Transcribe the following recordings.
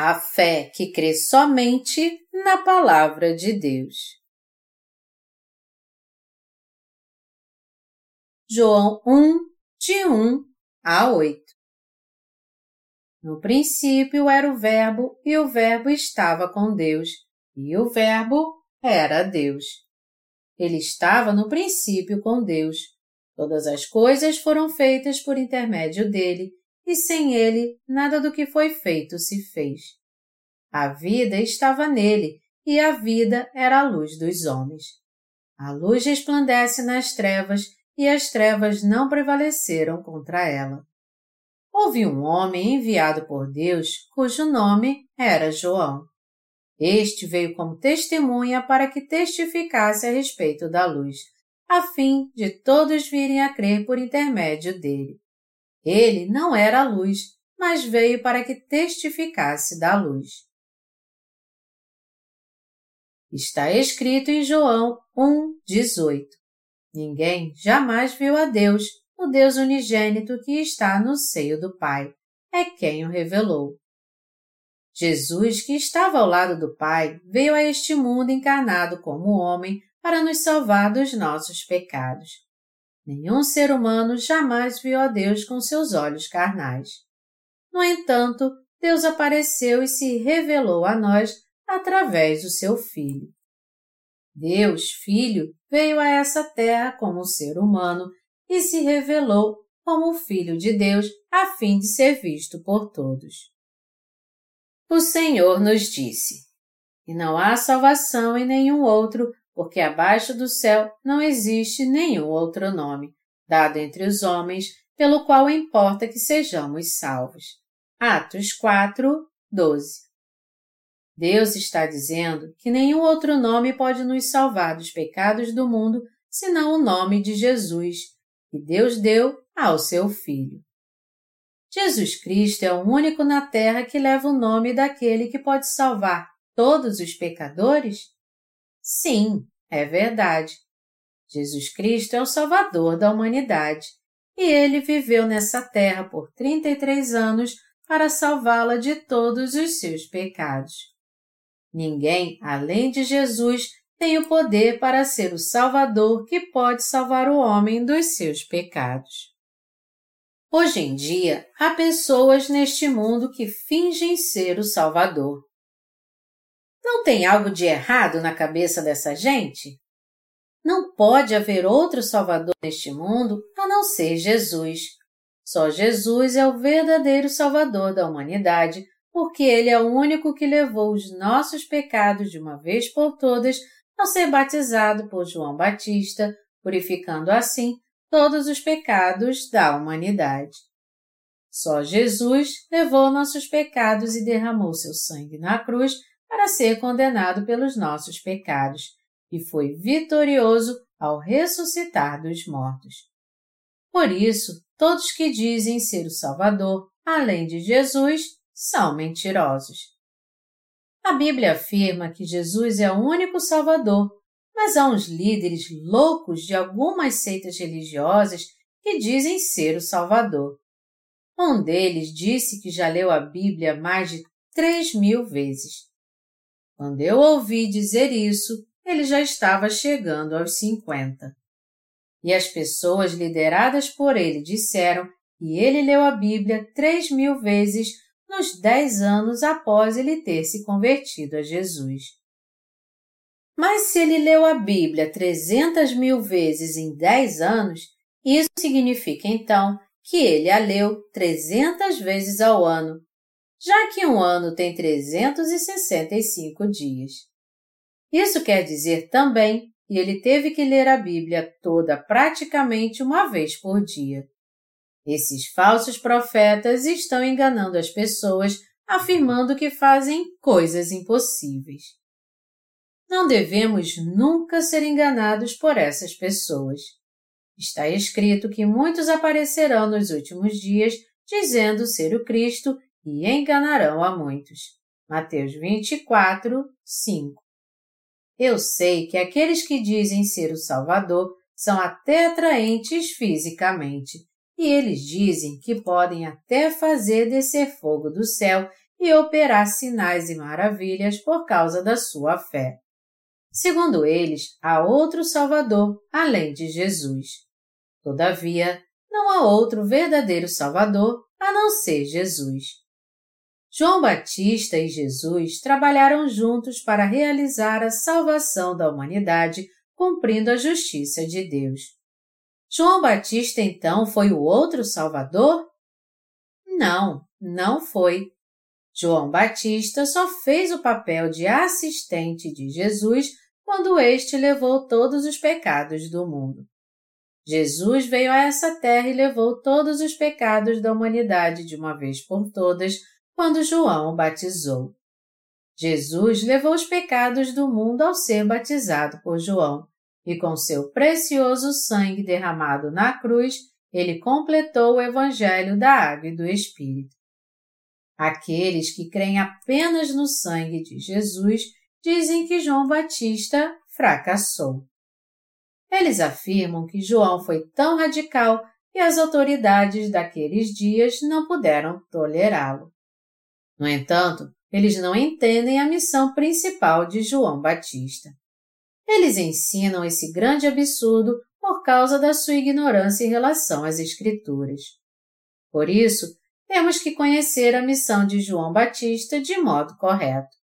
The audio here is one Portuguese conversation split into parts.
A fé que crê somente na Palavra de Deus. João 1, de 1 a 8 No princípio era o Verbo, e o Verbo estava com Deus, e o Verbo era Deus. Ele estava no princípio com Deus. Todas as coisas foram feitas por intermédio dele, e sem ele nada do que foi feito se fez. A vida estava nele, e a vida era a luz dos homens. A luz resplandece nas trevas, e as trevas não prevaleceram contra ela. Houve um homem enviado por Deus, cujo nome era João. Este veio como testemunha para que testificasse a respeito da luz, a fim de todos virem a crer por intermédio dele. Ele não era a luz, mas veio para que testificasse da luz. Está escrito em João 1,18: Ninguém jamais viu a Deus, o Deus unigênito que está no seio do Pai. É quem o revelou. Jesus, que estava ao lado do Pai, veio a este mundo encarnado como homem para nos salvar dos nossos pecados. Nenhum ser humano jamais viu a Deus com seus olhos carnais. No entanto, Deus apareceu e se revelou a nós através do seu Filho. Deus, Filho, veio a essa terra como um ser humano e se revelou como o Filho de Deus a fim de ser visto por todos. O Senhor nos disse: E não há salvação em nenhum outro, porque abaixo do céu não existe nenhum outro nome, dado entre os homens, pelo qual importa que sejamos salvos. Atos 4, 12. Deus está dizendo que nenhum outro nome pode nos salvar dos pecados do mundo senão o nome de Jesus, que Deus deu ao seu Filho. Jesus Cristo é o único na terra que leva o nome daquele que pode salvar todos os pecadores? Sim, é verdade. Jesus Cristo é o Salvador da humanidade e ele viveu nessa terra por 33 anos para salvá-la de todos os seus pecados. Ninguém, além de Jesus, tem o poder para ser o Salvador que pode salvar o homem dos seus pecados. Hoje em dia, há pessoas neste mundo que fingem ser o Salvador. Não tem algo de errado na cabeça dessa gente? Não pode haver outro Salvador neste mundo a não ser Jesus. Só Jesus é o verdadeiro Salvador da humanidade, porque Ele é o único que levou os nossos pecados de uma vez por todas ao ser batizado por João Batista, purificando assim todos os pecados da humanidade. Só Jesus levou nossos pecados e derramou seu sangue na cruz para ser condenado pelos nossos pecados, e foi vitorioso ao ressuscitar dos mortos. Por isso, todos que dizem ser o Salvador, além de Jesus, são mentirosos. A Bíblia afirma que Jesus é o único Salvador, mas há uns líderes loucos de algumas seitas religiosas que dizem ser o Salvador. Um deles disse que já leu a Bíblia mais de três mil vezes. Quando eu ouvi dizer isso, ele já estava chegando aos cinquenta. E as pessoas lideradas por ele disseram que ele leu a Bíblia três mil vezes nos dez anos após ele ter se convertido a Jesus. Mas se ele leu a Bíblia 300 mil vezes em 10 anos, isso significa então que ele a leu 300 vezes ao ano, já que um ano tem 365 dias. Isso quer dizer também que ele teve que ler a Bíblia toda praticamente uma vez por dia. Esses falsos profetas estão enganando as pessoas, afirmando que fazem coisas impossíveis. Não devemos nunca ser enganados por essas pessoas. Está escrito que muitos aparecerão nos últimos dias dizendo ser o Cristo e enganarão a muitos. Mateus 24, 5. Eu sei que aqueles que dizem ser o Salvador são até atraentes fisicamente, e eles dizem que podem até fazer descer fogo do céu e operar sinais e maravilhas por causa da sua fé. Segundo eles, há outro Salvador além de Jesus. Todavia, não há outro verdadeiro Salvador a não ser Jesus. João Batista e Jesus trabalharam juntos para realizar a salvação da humanidade, cumprindo a justiça de Deus. João Batista então foi o outro Salvador? Não, não foi. João Batista só fez o papel de assistente de Jesus quando este levou todos os pecados do mundo. Jesus veio a essa terra e levou todos os pecados da humanidade de uma vez por todas, quando João o batizou. Jesus levou os pecados do mundo ao ser batizado por João, e com seu precioso sangue derramado na cruz, ele completou o Evangelho da Água e do Espírito. Aqueles que creem apenas no sangue de Jesus dizem que João Batista fracassou. Eles afirmam que João foi tão radical que as autoridades daqueles dias não puderam tolerá-lo. No entanto, eles não entendem a missão principal de João Batista. Eles ensinam esse grande absurdo por causa da sua ignorância em relação às Escrituras. Por isso, temos que conhecer a missão de João Batista de modo correto.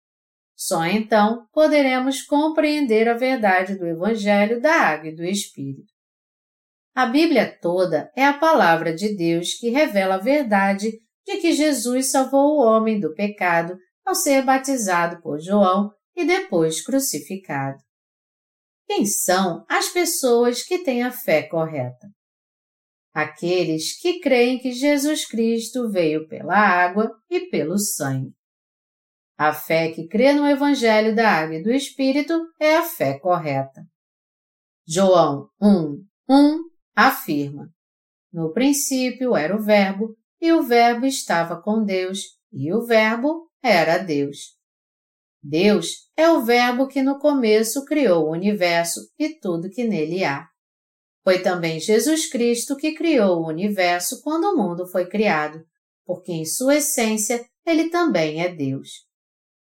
Só então poderemos compreender a verdade do Evangelho da Água e do Espírito. A Bíblia toda é a palavra de Deus que revela a verdade de que Jesus salvou o homem do pecado ao ser batizado por João e depois crucificado. Quem são as pessoas que têm a fé correta? Aqueles que creem que Jesus Cristo veio pela água e pelo sangue. A fé que crê no Evangelho da Água e do Espírito é a fé correta. João 1, 1 afirma: No princípio era o Verbo, e o Verbo estava com Deus, e o Verbo era Deus. Deus é o Verbo que no começo criou o universo e tudo que nele há. Foi também Jesus Cristo que criou o universo quando o mundo foi criado, porque em sua essência ele também é Deus.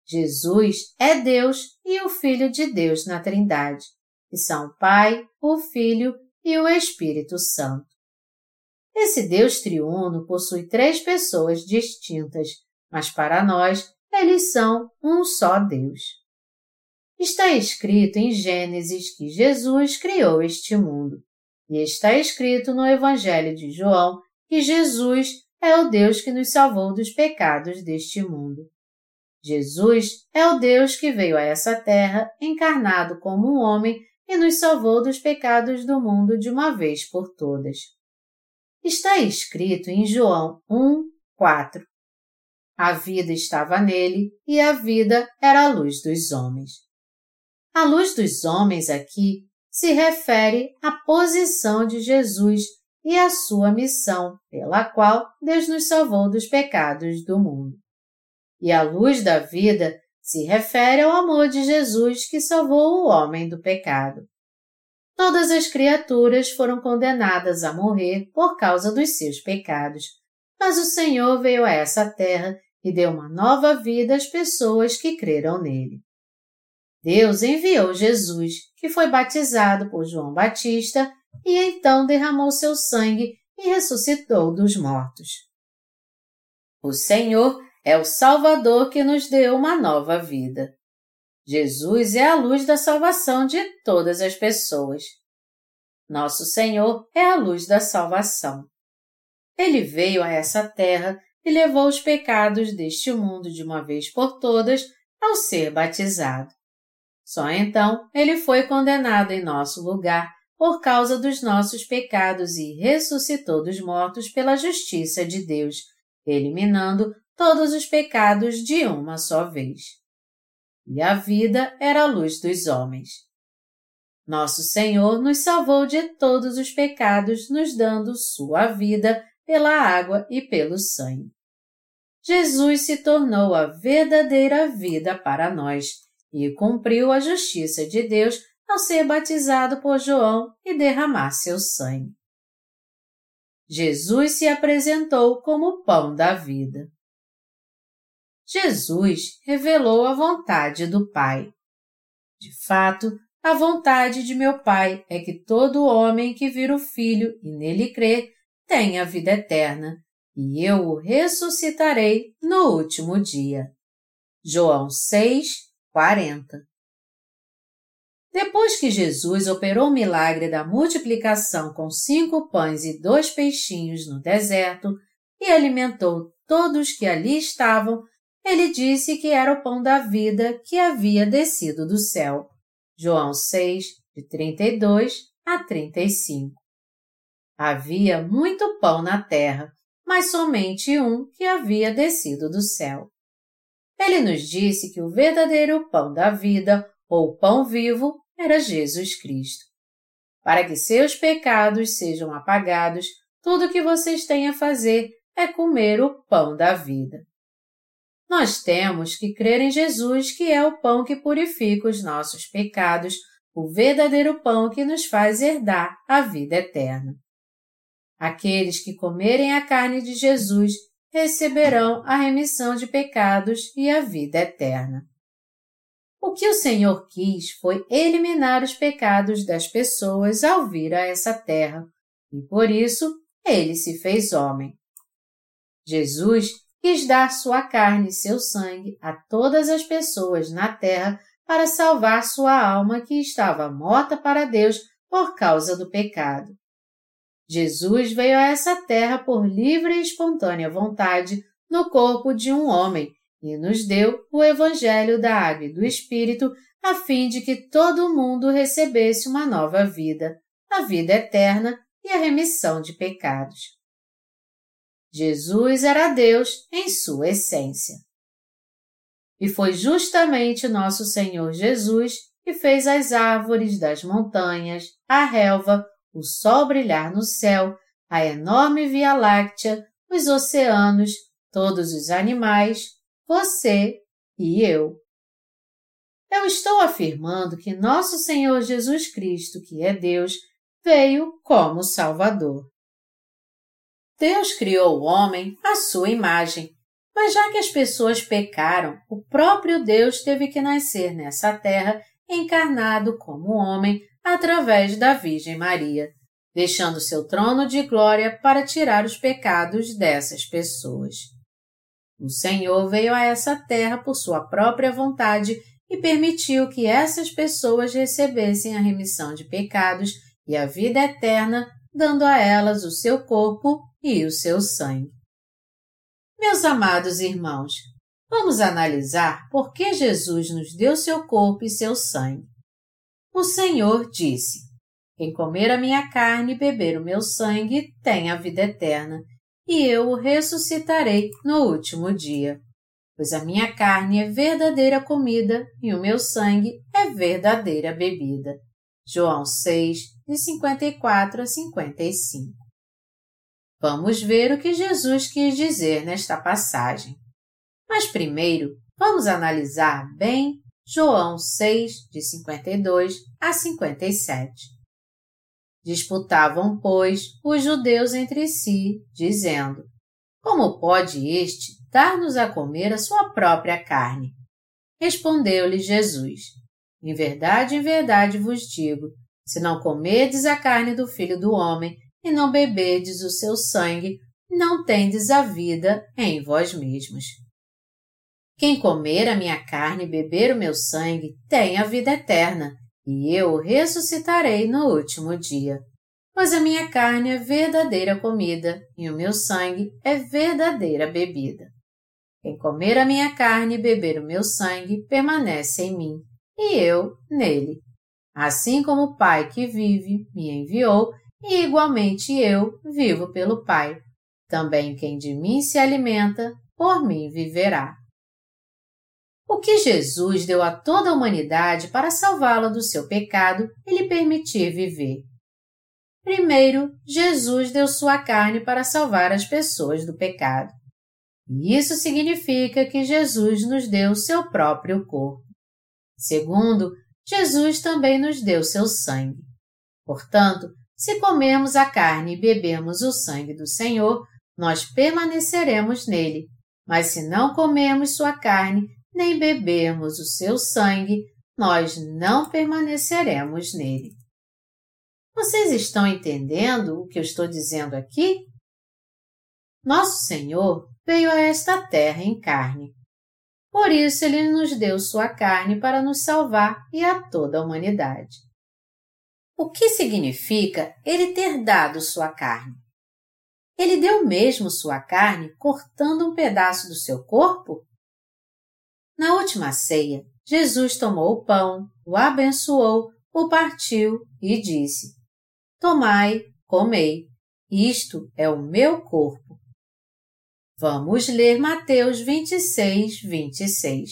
Jesus é Deus e o Filho de Deus na Trindade, que são o Pai, o Filho e o Espírito Santo. Esse Deus triuno possui três pessoas distintas, mas para nós eles são um só Deus. Está escrito em Gênesis que Jesus criou este mundo, e está escrito no Evangelho de João que Jesus é o Deus que nos salvou dos pecados deste mundo. Jesus é o Deus que veio a essa terra encarnado como um homem e nos salvou dos pecados do mundo de uma vez por todas. Está escrito em João 1, 4. A vida estava nele e a vida era a luz dos homens. A luz dos homens aqui se refere à posição de Jesus e à sua missão, pela qual Deus nos salvou dos pecados do mundo e a luz da vida se refere ao amor de Jesus que salvou o homem do pecado. Todas as criaturas foram condenadas a morrer por causa dos seus pecados, mas o Senhor veio a essa terra e deu uma nova vida às pessoas que creram nele. Deus enviou Jesus, que foi batizado por João Batista e então derramou seu sangue e ressuscitou dos mortos. O Senhor é o Salvador que nos deu uma nova vida. Jesus é a luz da salvação de todas as pessoas. Nosso Senhor é a luz da salvação. Ele veio a essa terra e levou os pecados deste mundo de uma vez por todas ao ser batizado. Só então ele foi condenado em nosso lugar por causa dos nossos pecados e ressuscitou dos mortos pela justiça de Deus, eliminando todos os pecados de uma só vez. E a vida era a luz dos homens. Nosso Senhor nos salvou de todos os pecados, nos dando sua vida pela água e pelo sangue. Jesus se tornou a verdadeira vida para nós e cumpriu a justiça de Deus ao ser batizado por João e derramar seu sangue. Jesus se apresentou como o pão da vida. Jesus revelou a vontade do Pai. De fato, a vontade de meu Pai é que todo homem que vira o Filho e nele crê tenha vida eterna, e eu o ressuscitarei no último dia. João 6, 40 Depois que Jesus operou o milagre da multiplicação com cinco pães e dois peixinhos no deserto e alimentou todos que ali estavam, ele disse que era o pão da vida que havia descido do céu. João 6, de 32 a 35. Havia muito pão na terra, mas somente um que havia descido do céu. Ele nos disse que o verdadeiro pão da vida, ou pão vivo, era Jesus Cristo. Para que seus pecados sejam apagados, tudo o que vocês têm a fazer é comer o pão da vida. Nós temos que crer em Jesus, que é o pão que purifica os nossos pecados, o verdadeiro pão que nos faz herdar a vida eterna. Aqueles que comerem a carne de Jesus receberão a remissão de pecados e a vida eterna. O que o Senhor quis foi eliminar os pecados das pessoas ao vir a essa terra, e por isso ele se fez homem. Jesus quis dar sua carne e seu sangue a todas as pessoas na terra para salvar sua alma que estava morta para Deus por causa do pecado. Jesus veio a essa terra por livre e espontânea vontade no corpo de um homem e nos deu o Evangelho da Água e do Espírito a fim de que todo mundo recebesse uma nova vida, a vida eterna e a remissão de pecados. Jesus era Deus em sua essência. E foi justamente nosso Senhor Jesus que fez as árvores das montanhas, a relva, o sol brilhar no céu, a enorme Via Láctea, os oceanos, todos os animais, você e eu. Eu estou afirmando que nosso Senhor Jesus Cristo, que é Deus, veio como Salvador. Deus criou o homem à sua imagem, mas já que as pessoas pecaram, o próprio Deus teve que nascer nessa terra encarnado como homem através da Virgem Maria, deixando seu trono de glória para tirar os pecados dessas pessoas. O Senhor veio a essa terra por sua própria vontade e permitiu que essas pessoas recebessem a remissão de pecados e a vida eterna, dando a elas o seu corpo e o seu sangue. Meus amados irmãos, vamos analisar por que Jesus nos deu seu corpo e seu sangue. O Senhor disse: Quem comer a minha carne e beber o meu sangue tem a vida eterna, e eu o ressuscitarei no último dia. Pois a minha carne é verdadeira comida e o meu sangue é verdadeira bebida. João 6, de 54 a 55. Vamos ver o que Jesus quis dizer nesta passagem. Mas primeiro, vamos analisar bem João 6, de 52 a 57. Disputavam, pois, os judeus entre si, dizendo: Como pode este dar-nos a comer a sua própria carne? Respondeu-lhe Jesus: Em verdade, em verdade vos digo: se não comerdes a carne do filho do homem e não beberdes o seu sangue, não tendes a vida em vós mesmos. Quem comer a minha carne e beber o meu sangue tem a vida eterna, e eu o ressuscitarei no último dia. Pois a minha carne é verdadeira comida, e o meu sangue é verdadeira bebida. Quem comer a minha carne e beber o meu sangue permanece em mim, e eu nele. Assim como o Pai que vive me enviou, e igualmente eu vivo pelo Pai. Também quem de mim se alimenta, por mim viverá. O que Jesus deu a toda a humanidade para salvá-la do seu pecado e lhe permitir viver. Primeiro, Jesus deu sua carne para salvar as pessoas do pecado. E isso significa que Jesus nos deu seu próprio corpo. Segundo, Jesus também nos deu seu sangue. Portanto, se comermos a carne e bebemos o sangue do Senhor, nós permaneceremos nele, Mas se não comermos sua carne, nem bebermos o seu sangue, nós não permaneceremos nele. Vocês estão entendendo o que eu estou dizendo aqui? Nosso Senhor veio a esta terra em carne. Por isso ele nos deu sua carne para nos salvar e a toda a humanidade. O que significa ele ter dado sua carne? Ele deu mesmo sua carne cortando um pedaço do seu corpo? Na última ceia, Jesus tomou o pão, o abençoou, o partiu e disse: Tomai, comei, isto é o meu corpo. Vamos ler Mateus 26, 26.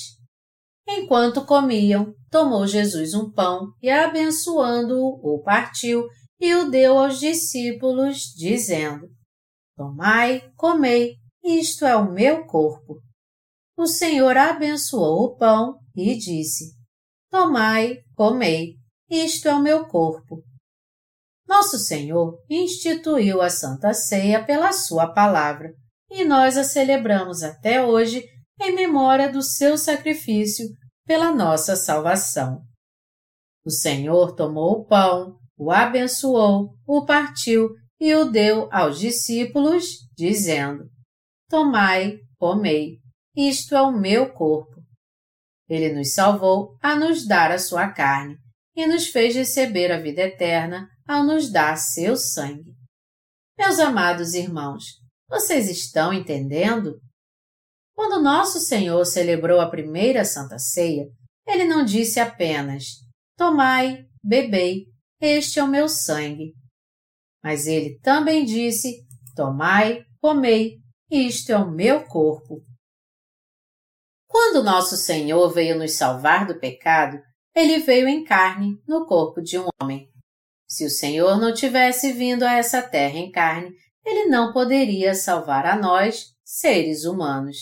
Enquanto comiam, tomou Jesus um pão e, abençoando-o, o partiu e o deu aos discípulos, dizendo: Tomai, comei, isto é o meu corpo. O Senhor abençoou o pão e disse: Tomai, comei, isto é o meu corpo. Nosso Senhor instituiu a Santa Ceia pela Sua palavra e nós a celebramos até hoje em memória do seu sacrifício pela nossa salvação. O Senhor tomou o pão, o abençoou, o partiu e o deu aos discípulos, dizendo: Tomai, comei, isto é o meu corpo. Ele nos salvou a nos dar a sua carne e nos fez receber a vida eterna ao nos dar seu sangue. Meus amados irmãos, vocês estão entendendo? Quando nosso Senhor celebrou a primeira Santa Ceia, ele não disse apenas: Tomai, bebei, este é o meu sangue. Mas ele também disse: Tomai, comei, isto é o meu corpo. Quando nosso Senhor veio nos salvar do pecado, ele veio em carne, no corpo de um homem. Se o Senhor não tivesse vindo a essa terra em carne, ele não poderia salvar a nós, seres humanos.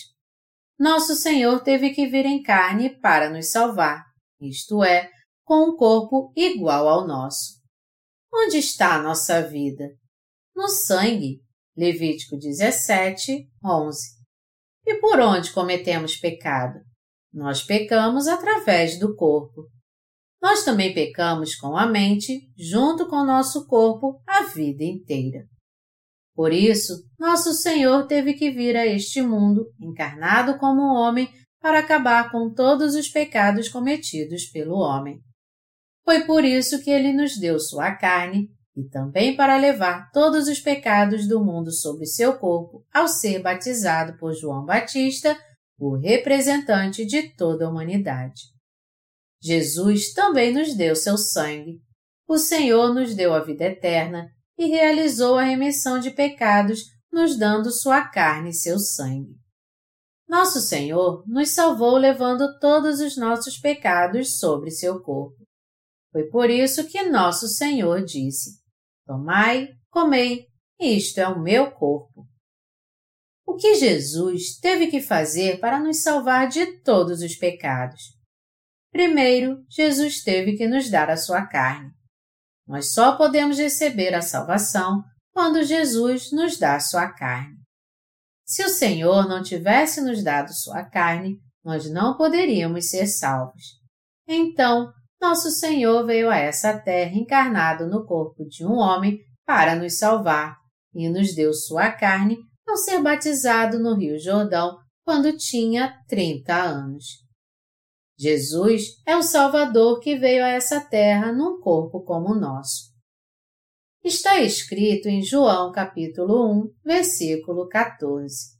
Nosso Senhor teve que vir em carne para nos salvar, isto é, com um corpo igual ao nosso. Onde está a nossa vida? No sangue. Levítico 17, 11. E por onde cometemos pecado? Nós pecamos através do corpo. Nós também pecamos com a mente, junto com nosso corpo, a vida inteira. Por isso, nosso Senhor teve que vir a este mundo, encarnado como homem, para acabar com todos os pecados cometidos pelo homem. Foi por isso que ele nos deu sua carne e também para levar todos os pecados do mundo sobre seu corpo ao ser batizado por João Batista, o representante de toda a humanidade. Jesus também nos deu seu sangue. O Senhor nos deu a vida eterna e realizou a remissão de pecados, nos dando sua carne e seu sangue. Nosso Senhor nos salvou levando todos os nossos pecados sobre seu corpo. Foi por isso que nosso Senhor disse: Tomai, comei, isto é o meu corpo. O que Jesus teve que fazer para nos salvar de todos os pecados? Primeiro, Jesus teve que nos dar a sua carne. Nós só podemos receber a salvação quando Jesus nos dá a sua carne. Se o Senhor não tivesse nos dado sua carne, nós não poderíamos ser salvos. Então, nosso Senhor veio a essa terra encarnado no corpo de um homem para nos salvar e nos deu sua carne ao ser batizado no Rio Jordão quando tinha 30 anos. Jesus é o Salvador que veio a essa terra num corpo como o nosso. Está escrito em João capítulo 1, versículo 14.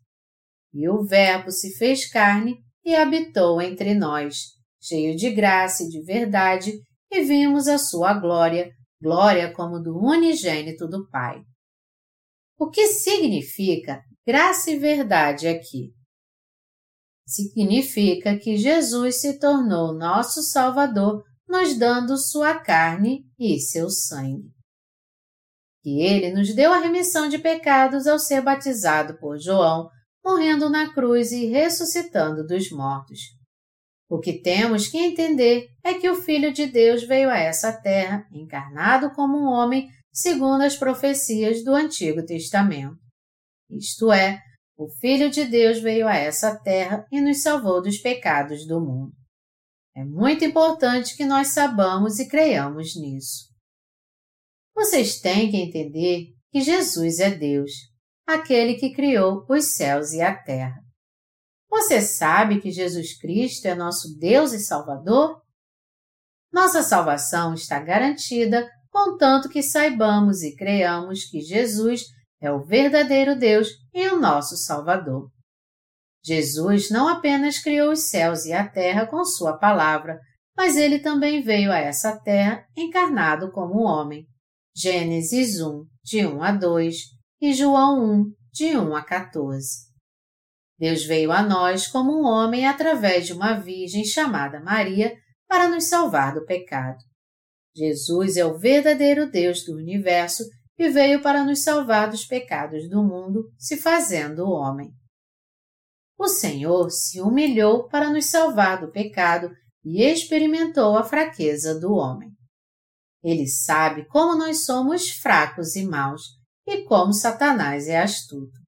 E o Verbo se fez carne e habitou entre nós cheio de graça e de verdade, e vimos a sua glória, glória como do unigênito do Pai. O que significa graça e verdade aqui? Significa que Jesus se tornou nosso Salvador, nos dando sua carne e seu sangue. Que ele nos deu a remissão de pecados ao ser batizado por João, morrendo na cruz e ressuscitando dos mortos o que temos que entender é que o Filho de Deus veio a essa terra encarnado como um homem segundo as profecias do Antigo Testamento. Isto é, o Filho de Deus veio a essa terra e nos salvou dos pecados do mundo. É muito importante que nós sabamos e creiamos nisso. Vocês têm que entender que Jesus é Deus, aquele que criou os céus e a terra. Você sabe que Jesus Cristo é nosso Deus e Salvador? Nossa salvação está garantida contanto que saibamos e creamos que Jesus é o verdadeiro Deus e o nosso Salvador. Jesus não apenas criou os céus e a terra com Sua palavra, mas ele também veio a essa terra encarnado como homem. Gênesis 1, de 1 a 2 e João 1, de 1 a 14. Deus veio a nós como um homem através de uma virgem chamada Maria para nos salvar do pecado. Jesus é o verdadeiro Deus do universo e veio para nos salvar dos pecados do mundo, se fazendo homem. O Senhor se humilhou para nos salvar do pecado e experimentou a fraqueza do homem. Ele sabe como nós somos fracos e maus e como Satanás é astuto.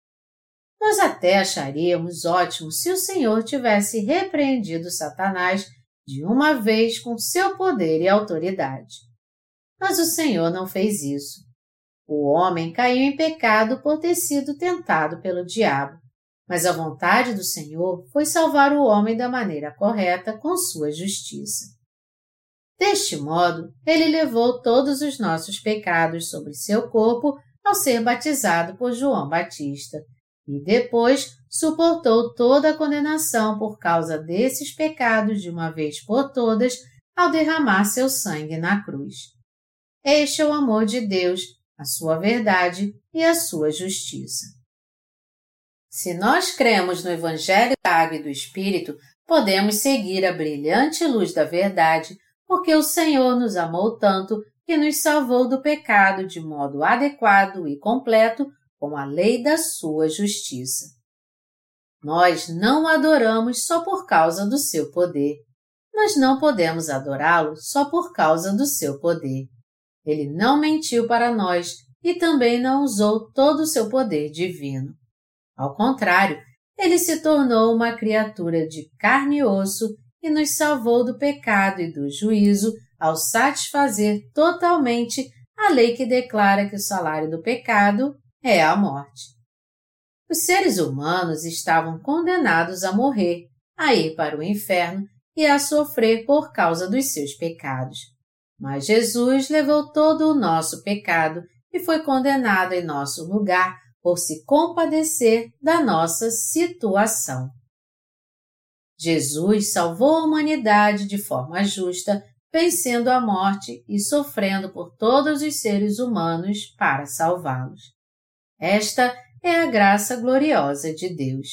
Nós até acharíamos ótimo se o Senhor tivesse repreendido Satanás de uma vez com seu poder e autoridade. Mas o Senhor não fez isso. O homem caiu em pecado por ter sido tentado pelo diabo, mas a vontade do Senhor foi salvar o homem da maneira correta com sua justiça. Deste modo, ele levou todos os nossos pecados sobre seu corpo ao ser batizado por João Batista e depois suportou toda a condenação por causa desses pecados de uma vez por todas ao derramar seu sangue na cruz. Este é o amor de Deus, a sua verdade e a sua justiça. Se nós cremos no Evangelho da Água e do Espírito, podemos seguir a brilhante luz da verdade, porque o Senhor nos amou tanto que nos salvou do pecado de modo adequado e completo com a lei da sua justiça. Nós não o adoramos só por causa do seu poder. Nós não podemos adorá-lo só por causa do seu poder. Ele não mentiu para nós e também não usou todo o seu poder divino. Ao contrário, ele se tornou uma criatura de carne e osso e nos salvou do pecado e do juízo ao satisfazer totalmente a lei que declara que o salário do pecado é a morte. Os seres humanos estavam condenados a morrer, a ir para o inferno e a sofrer por causa dos seus pecados. Mas Jesus levou todo o nosso pecado e foi condenado em nosso lugar por se compadecer da nossa situação. Jesus salvou a humanidade de forma justa, vencendo a morte e sofrendo por todos os seres humanos para salvá-los. Esta é a graça gloriosa de Deus.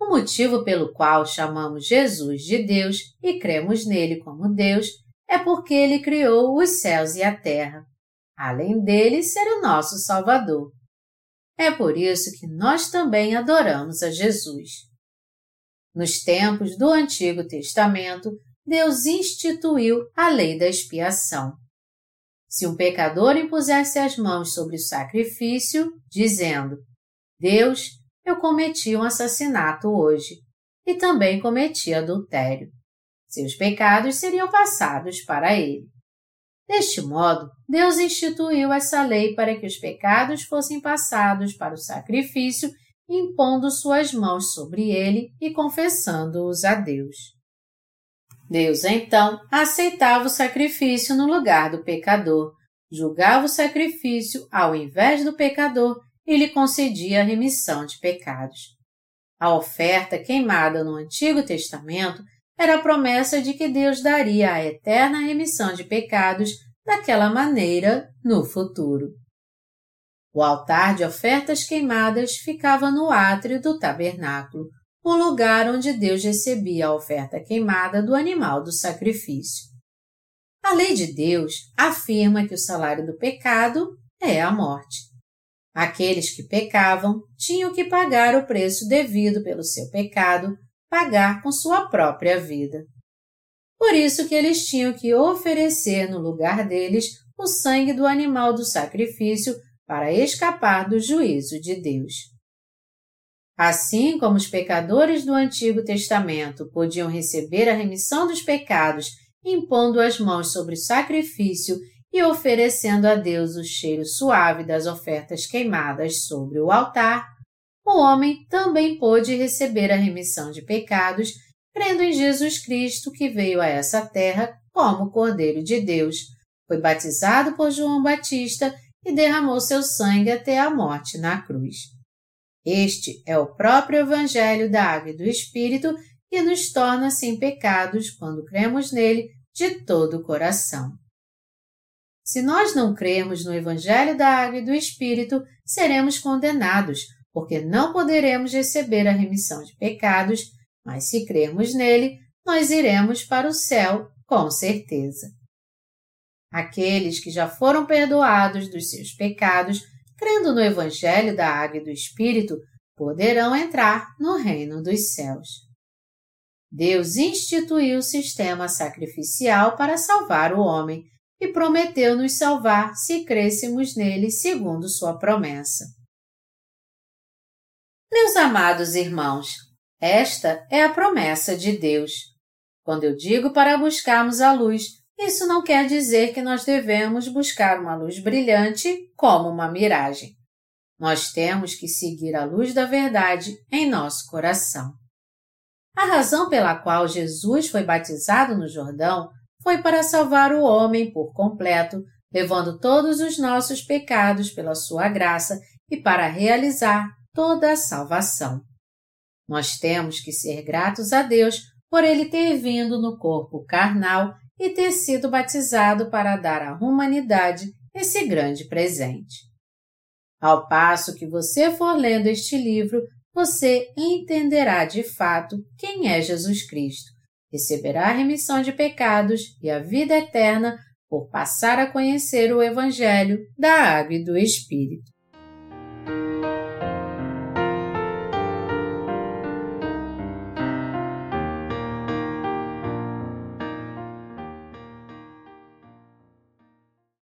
O motivo pelo qual chamamos Jesus de Deus e cremos nele como Deus é porque ele criou os céus e a terra, além dele ser o nosso Salvador. É por isso que nós também adoramos a Jesus. Nos tempos do Antigo Testamento, Deus instituiu a lei da expiação. Se um pecador impusesse as mãos sobre o sacrifício, dizendo: Deus, eu cometi um assassinato hoje e também cometi adultério. Seus pecados seriam passados para ele. Deste modo, Deus instituiu essa lei para que os pecados fossem passados para o sacrifício, impondo suas mãos sobre ele e confessando-os a Deus. Deus então aceitava o sacrifício no lugar do pecador, julgava o sacrifício ao invés do pecador e lhe concedia a remissão de pecados. A oferta queimada no Antigo Testamento era a promessa de que Deus daria a eterna remissão de pecados daquela maneira no futuro. O altar de ofertas queimadas ficava no átrio do tabernáculo, o lugar onde Deus recebia a oferta queimada do animal do sacrifício. A lei de Deus afirma que o salário do pecado é a morte. Aqueles que pecavam tinham que pagar o preço devido pelo seu pecado, pagar com sua própria vida. Por isso que eles tinham que oferecer no lugar deles o sangue do animal do sacrifício para escapar do juízo de Deus. Assim como os pecadores do Antigo Testamento podiam receber a remissão dos pecados impondo as mãos sobre o sacrifício e oferecendo a Deus o cheiro suave das ofertas queimadas sobre o altar, o homem também pôde receber a remissão de pecados crendo em Jesus Cristo que veio a essa terra como Cordeiro de Deus, foi batizado por João Batista e derramou seu sangue até a morte na cruz. Este é o próprio Evangelho da Água e do Espírito que nos torna sem pecados quando cremos nele de todo o coração. Se nós não cremos no Evangelho da Água e do Espírito, seremos condenados, porque não poderemos receber a remissão de pecados, mas se cremos nele, nós iremos para o céu com certeza. Aqueles que já foram perdoados dos seus pecados, crendo no Evangelho da Água e do Espírito, poderão entrar no reino dos céus. Deus instituiu o sistema sacrificial para salvar o homem e prometeu nos salvar se crêssemos nele segundo sua promessa. Meus amados irmãos, esta é a promessa de Deus. Quando eu digo para buscarmos a luz, isso não quer dizer que nós devemos buscar uma luz brilhante como uma miragem. Nós temos que seguir a luz da verdade em nosso coração. A razão pela qual Jesus foi batizado no Jordão foi para salvar o homem por completo, levando todos os nossos pecados pela sua graça e para realizar toda a salvação. Nós temos que ser gratos a Deus por ele ter vindo no corpo carnal e ter sido batizado para dar à humanidade esse grande presente. Ao passo que você for lendo este livro, você entenderá de fato quem é Jesus Cristo, receberá a remissão de pecados e a vida eterna por passar a conhecer o Evangelho da Água e do Espírito.